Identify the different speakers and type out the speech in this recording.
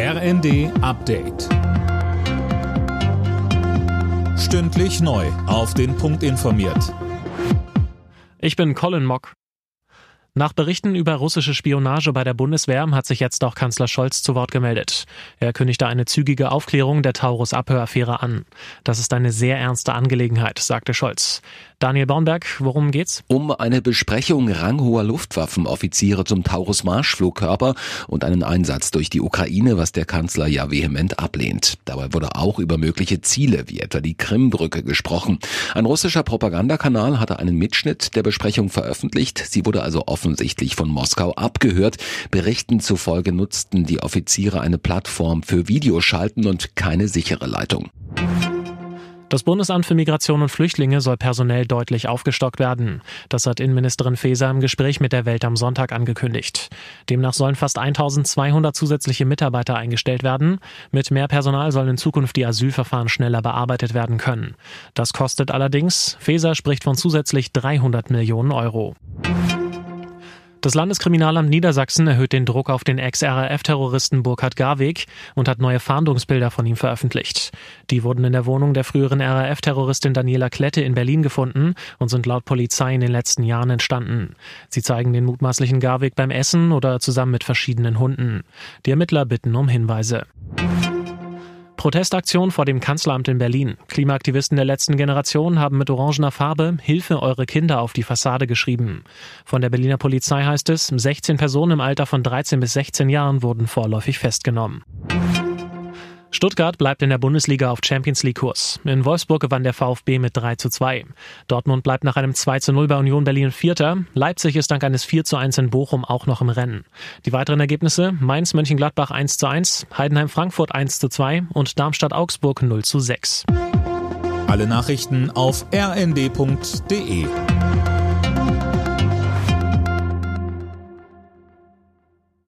Speaker 1: RND Update. Stündlich neu. Auf den Punkt informiert.
Speaker 2: Ich bin Colin Mock. Nach Berichten über russische Spionage bei der Bundeswehr hat sich jetzt auch Kanzler Scholz zu Wort gemeldet. Er kündigte eine zügige Aufklärung der Taurus-Abhöraffäre an. Das ist eine sehr ernste Angelegenheit, sagte Scholz. Daniel Baumberg, worum geht's?
Speaker 3: Um eine Besprechung ranghoher Luftwaffenoffiziere zum Taurus-Marschflugkörper und einen Einsatz durch die Ukraine, was der Kanzler ja vehement ablehnt. Dabei wurde auch über mögliche Ziele, wie etwa die Krimbrücke, gesprochen. Ein russischer Propagandakanal hatte einen Mitschnitt der Besprechung veröffentlicht. Sie wurde also offen offensichtlich von Moskau abgehört. Berichten zufolge nutzten die Offiziere eine Plattform für Videoschalten und keine sichere Leitung.
Speaker 2: Das Bundesamt für Migration und Flüchtlinge soll personell deutlich aufgestockt werden. Das hat Innenministerin Faeser im Gespräch mit der Welt am Sonntag angekündigt. Demnach sollen fast 1200 zusätzliche Mitarbeiter eingestellt werden. Mit mehr Personal sollen in Zukunft die Asylverfahren schneller bearbeitet werden können. Das kostet allerdings, Faeser spricht von zusätzlich 300 Millionen Euro. Das Landeskriminalamt Niedersachsen erhöht den Druck auf den Ex-RAF-Terroristen Burkhard Garweg und hat neue Fahndungsbilder von ihm veröffentlicht. Die wurden in der Wohnung der früheren RAF-Terroristin Daniela Klette in Berlin gefunden und sind laut Polizei in den letzten Jahren entstanden. Sie zeigen den mutmaßlichen Garweg beim Essen oder zusammen mit verschiedenen Hunden. Die Ermittler bitten um Hinweise. Protestaktion vor dem Kanzleramt in Berlin. Klimaaktivisten der letzten Generation haben mit orangener Farbe Hilfe eure Kinder auf die Fassade geschrieben. Von der Berliner Polizei heißt es, 16 Personen im Alter von 13 bis 16 Jahren wurden vorläufig festgenommen. Stuttgart bleibt in der Bundesliga auf Champions League Kurs. In Wolfsburg gewann der VfB mit 3 zu 2. Dortmund bleibt nach einem 2 zu 0 bei Union Berlin Vierter. Leipzig ist dank eines 4 zu 1 in Bochum auch noch im Rennen. Die weiteren Ergebnisse Mainz Mönchengladbach 1 zu 1, Heidenheim Frankfurt 1 zu 2 und Darmstadt Augsburg 0 zu 6.
Speaker 1: Alle Nachrichten auf rnd.de